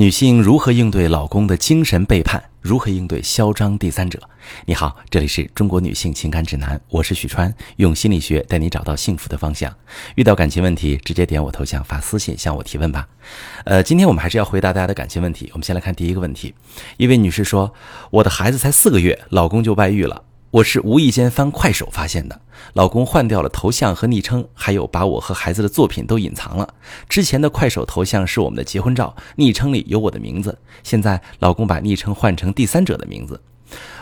女性如何应对老公的精神背叛？如何应对嚣张第三者？你好，这里是中国女性情感指南，我是许川，用心理学带你找到幸福的方向。遇到感情问题，直接点我头像发私信向我提问吧。呃，今天我们还是要回答大家的感情问题。我们先来看第一个问题，一位女士说：“我的孩子才四个月，老公就外遇了。”我是无意间翻快手发现的，老公换掉了头像和昵称，还有把我和孩子的作品都隐藏了。之前的快手头像是我们的结婚照，昵称里有我的名字。现在老公把昵称换成第三者的名字，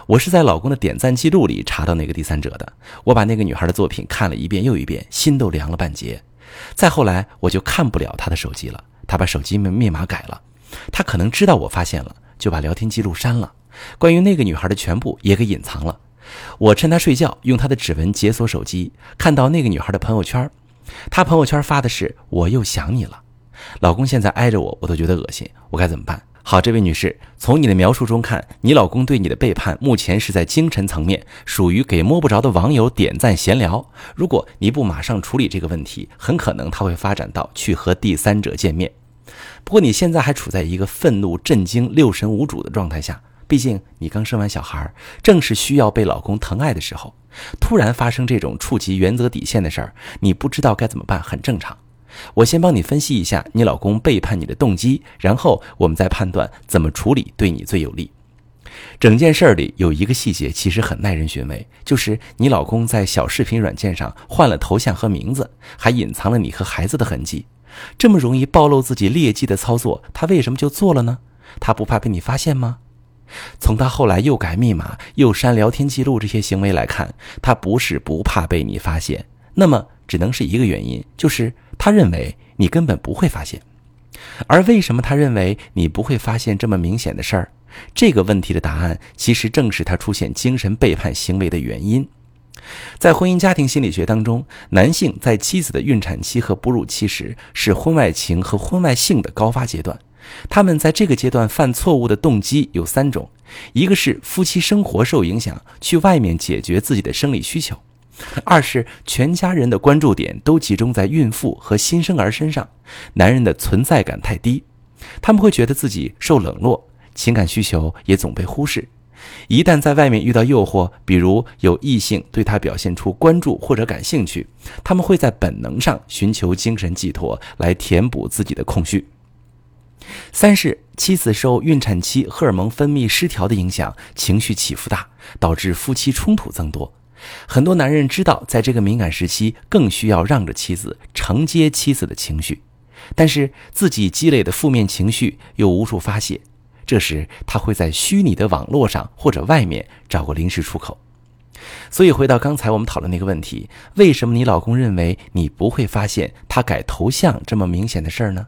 我是在老公的点赞记录里查到那个第三者的。我把那个女孩的作品看了一遍又一遍，心都凉了半截。再后来我就看不了她的手机了，她把手机密密码改了，她可能知道我发现了，就把聊天记录删了，关于那个女孩的全部也给隐藏了。我趁她睡觉，用她的指纹解锁手机，看到那个女孩的朋友圈。她朋友圈发的是“我又想你了”。老公现在挨着我，我都觉得恶心，我该怎么办？好，这位女士，从你的描述中看，你老公对你的背叛目前是在精神层面，属于给摸不着的网友点赞闲聊。如果你不马上处理这个问题，很可能他会发展到去和第三者见面。不过你现在还处在一个愤怒、震惊、六神无主的状态下。毕竟你刚生完小孩，正是需要被老公疼爱的时候，突然发生这种触及原则底线的事儿，你不知道该怎么办，很正常。我先帮你分析一下你老公背叛你的动机，然后我们再判断怎么处理对你最有利。整件事儿里有一个细节其实很耐人寻味，就是你老公在小视频软件上换了头像和名字，还隐藏了你和孩子的痕迹。这么容易暴露自己劣迹的操作，他为什么就做了呢？他不怕被你发现吗？从他后来又改密码、又删聊天记录这些行为来看，他不是不怕被你发现，那么只能是一个原因，就是他认为你根本不会发现。而为什么他认为你不会发现这么明显的事儿？这个问题的答案其实正是他出现精神背叛行为的原因。在婚姻家庭心理学当中，男性在妻子的孕产期和哺乳期时是婚外情和婚外性的高发阶段。他们在这个阶段犯错误的动机有三种：一个是夫妻生活受影响，去外面解决自己的生理需求；二是全家人的关注点都集中在孕妇和新生儿身上，男人的存在感太低，他们会觉得自己受冷落，情感需求也总被忽视。一旦在外面遇到诱惑，比如有异性对他表现出关注或者感兴趣，他们会在本能上寻求精神寄托来填补自己的空虚。三是妻子受孕产期荷尔蒙分泌失调的影响，情绪起伏大，导致夫妻冲突增多。很多男人知道，在这个敏感时期更需要让着妻子，承接妻子的情绪，但是自己积累的负面情绪又无处发泄。这时他会在虚拟的网络上或者外面找个临时出口。所以回到刚才我们讨论那个问题，为什么你老公认为你不会发现他改头像这么明显的事儿呢？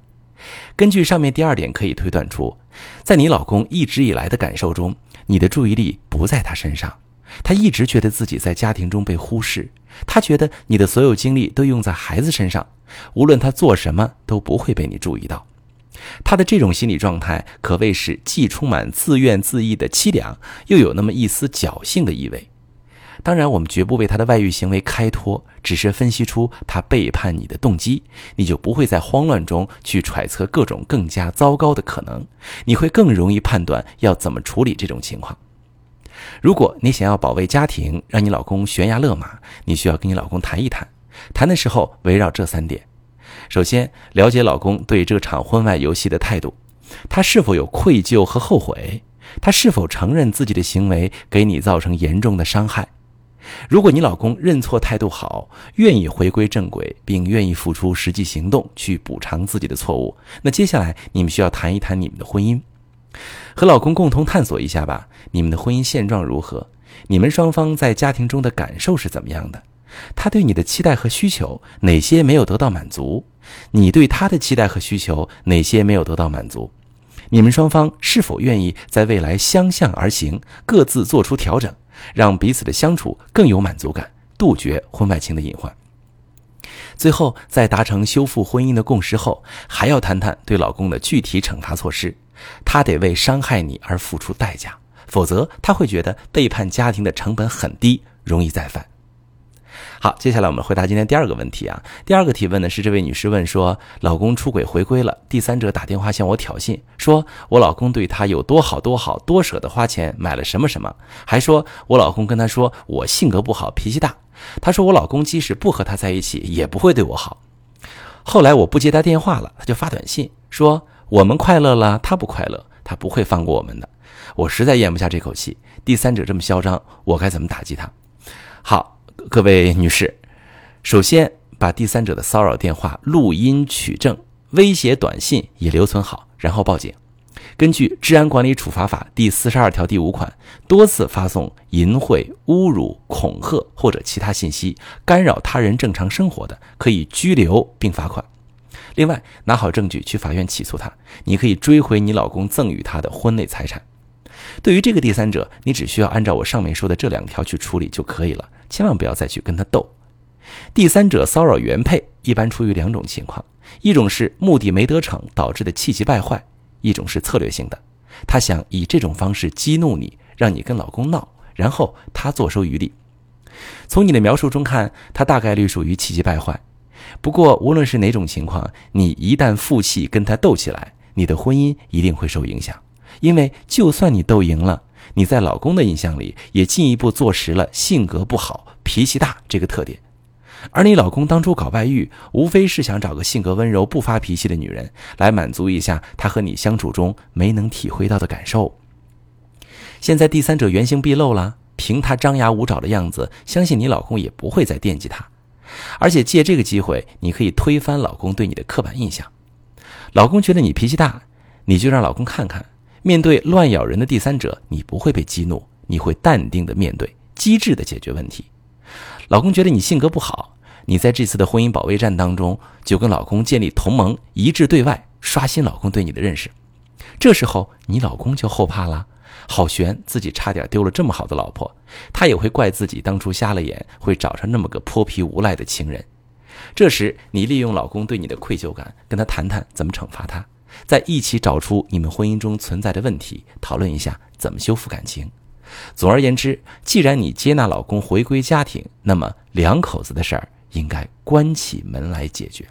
根据上面第二点，可以推断出，在你老公一直以来的感受中，你的注意力不在他身上，他一直觉得自己在家庭中被忽视，他觉得你的所有精力都用在孩子身上，无论他做什么都不会被你注意到。他的这种心理状态可谓是既充满自怨自艾的凄凉，又有那么一丝侥幸的意味。当然，我们绝不为他的外遇行为开脱，只是分析出他背叛你的动机，你就不会在慌乱中去揣测各种更加糟糕的可能，你会更容易判断要怎么处理这种情况。如果你想要保卫家庭，让你老公悬崖勒马，你需要跟你老公谈一谈，谈的时候围绕这三点：首先，了解老公对这场婚外游戏的态度，他是否有愧疚和后悔，他是否承认自己的行为给你造成严重的伤害。如果你老公认错态度好，愿意回归正轨，并愿意付出实际行动去补偿自己的错误，那接下来你们需要谈一谈你们的婚姻，和老公共同探索一下吧。你们的婚姻现状如何？你们双方在家庭中的感受是怎么样的？他对你的期待和需求哪些没有得到满足？你对他的期待和需求哪些没有得到满足？你们双方是否愿意在未来相向而行，各自做出调整？让彼此的相处更有满足感，杜绝婚外情的隐患。最后，在达成修复婚姻的共识后，还要谈谈对老公的具体惩罚措施。他得为伤害你而付出代价，否则他会觉得背叛家庭的成本很低，容易再犯。好，接下来我们回答今天第二个问题啊。第二个提问呢是这位女士问说，老公出轨回归了，第三者打电话向我挑衅，说我老公对她有多好多好多舍得花钱买了什么什么，还说我老公跟她说我性格不好脾气大，她说我老公即使不和她在一起也不会对我好。后来我不接她电话了，他就发短信说我们快乐了，他不快乐，他不会放过我们的。我实在咽不下这口气，第三者这么嚣张，我该怎么打击他？好。各位女士，首先把第三者的骚扰电话录音取证，威胁短信也留存好，然后报警。根据《治安管理处罚法》第四十二条第五款，多次发送淫秽、侮辱、恐吓或者其他信息，干扰他人正常生活的，可以拘留并罚款。另外，拿好证据去法院起诉他，你可以追回你老公赠与他的婚内财产。对于这个第三者，你只需要按照我上面说的这两条去处理就可以了。千万不要再去跟他斗。第三者骚扰原配，一般出于两种情况：一种是目的没得逞导致的气急败坏；一种是策略性的，他想以这种方式激怒你，让你跟老公闹，然后他坐收渔利。从你的描述中看，他大概率属于气急败坏。不过，无论是哪种情况，你一旦负气跟他斗起来，你的婚姻一定会受影响，因为就算你斗赢了。你在老公的印象里也进一步坐实了性格不好、脾气大这个特点，而你老公当初搞外遇，无非是想找个性格温柔、不发脾气的女人来满足一下他和你相处中没能体会到的感受。现在第三者原形毕露了，凭他张牙舞爪的样子，相信你老公也不会再惦记他，而且借这个机会，你可以推翻老公对你的刻板印象。老公觉得你脾气大，你就让老公看看。面对乱咬人的第三者，你不会被激怒，你会淡定的面对，机智的解决问题。老公觉得你性格不好，你在这次的婚姻保卫战当中，就跟老公建立同盟，一致对外，刷新老公对你的认识。这时候你老公就后怕了，好悬，自己差点丢了这么好的老婆，他也会怪自己当初瞎了眼，会找上那么个泼皮无赖的情人。这时你利用老公对你的愧疚感，跟他谈谈怎么惩罚他。在一起找出你们婚姻中存在的问题，讨论一下怎么修复感情。总而言之，既然你接纳老公回归家庭，那么两口子的事儿应该关起门来解决。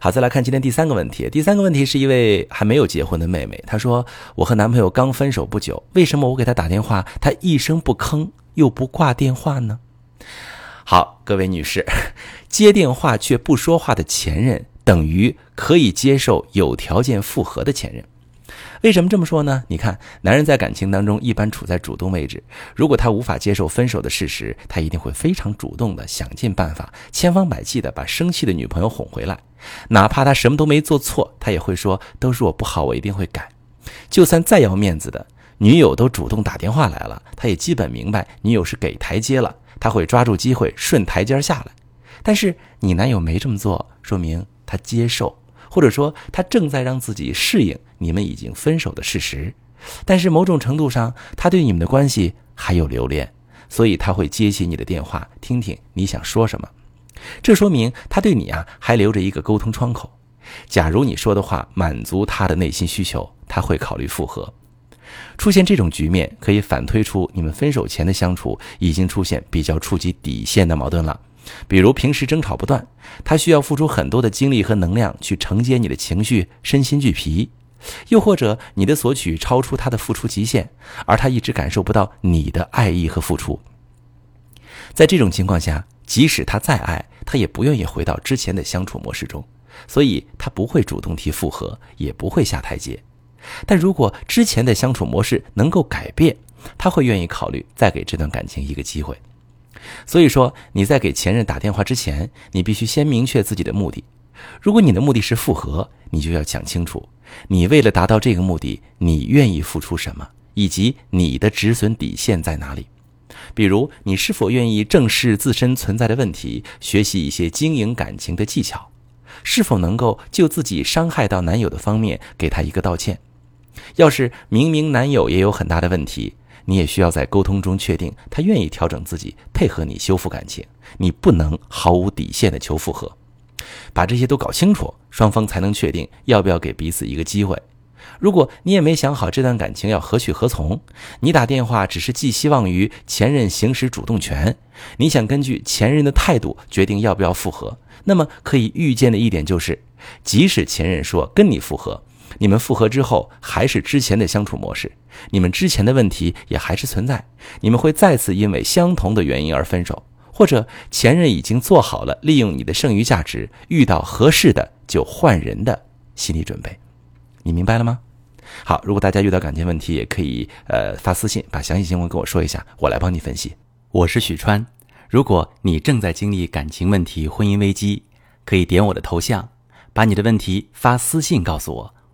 好，再来看今天第三个问题。第三个问题是一位还没有结婚的妹妹，她说：“我和男朋友刚分手不久，为什么我给他打电话，他一声不吭又不挂电话呢？”好，各位女士，接电话却不说话的前任。等于可以接受有条件复合的前任，为什么这么说呢？你看，男人在感情当中一般处在主动位置，如果他无法接受分手的事实，他一定会非常主动的想尽办法，千方百计的把生气的女朋友哄回来，哪怕他什么都没做错，他也会说都是我不好，我一定会改。就算再要面子的女友都主动打电话来了，他也基本明白女友是给台阶了，他会抓住机会顺台阶下来。但是你男友没这么做，说明。他接受，或者说他正在让自己适应你们已经分手的事实，但是某种程度上，他对你们的关系还有留恋，所以他会接起你的电话，听听你想说什么。这说明他对你啊还留着一个沟通窗口。假如你说的话满足他的内心需求，他会考虑复合。出现这种局面，可以反推出你们分手前的相处已经出现比较触及底线的矛盾了。比如平时争吵不断，他需要付出很多的精力和能量去承接你的情绪，身心俱疲；又或者你的索取超出他的付出极限，而他一直感受不到你的爱意和付出。在这种情况下，即使他再爱，他也不愿意回到之前的相处模式中，所以他不会主动提复合，也不会下台阶。但如果之前的相处模式能够改变，他会愿意考虑再给这段感情一个机会。所以说，你在给前任打电话之前，你必须先明确自己的目的。如果你的目的是复合，你就要讲清楚，你为了达到这个目的，你愿意付出什么，以及你的止损底线在哪里。比如，你是否愿意正视自身存在的问题，学习一些经营感情的技巧？是否能够就自己伤害到男友的方面给他一个道歉？要是明明男友也有很大的问题。你也需要在沟通中确定他愿意调整自己，配合你修复感情。你不能毫无底线的求复合，把这些都搞清楚，双方才能确定要不要给彼此一个机会。如果你也没想好这段感情要何去何从，你打电话只是寄希望于前任行使主动权，你想根据前任的态度决定要不要复合，那么可以预见的一点就是，即使前任说跟你复合，你们复合之后还是之前的相处模式，你们之前的问题也还是存在，你们会再次因为相同的原因而分手，或者前任已经做好了利用你的剩余价值，遇到合适的就换人的心理准备。你明白了吗？好，如果大家遇到感情问题，也可以呃发私信，把详细情况跟我说一下，我来帮你分析。我是许川，如果你正在经历感情问题、婚姻危机，可以点我的头像，把你的问题发私信告诉我，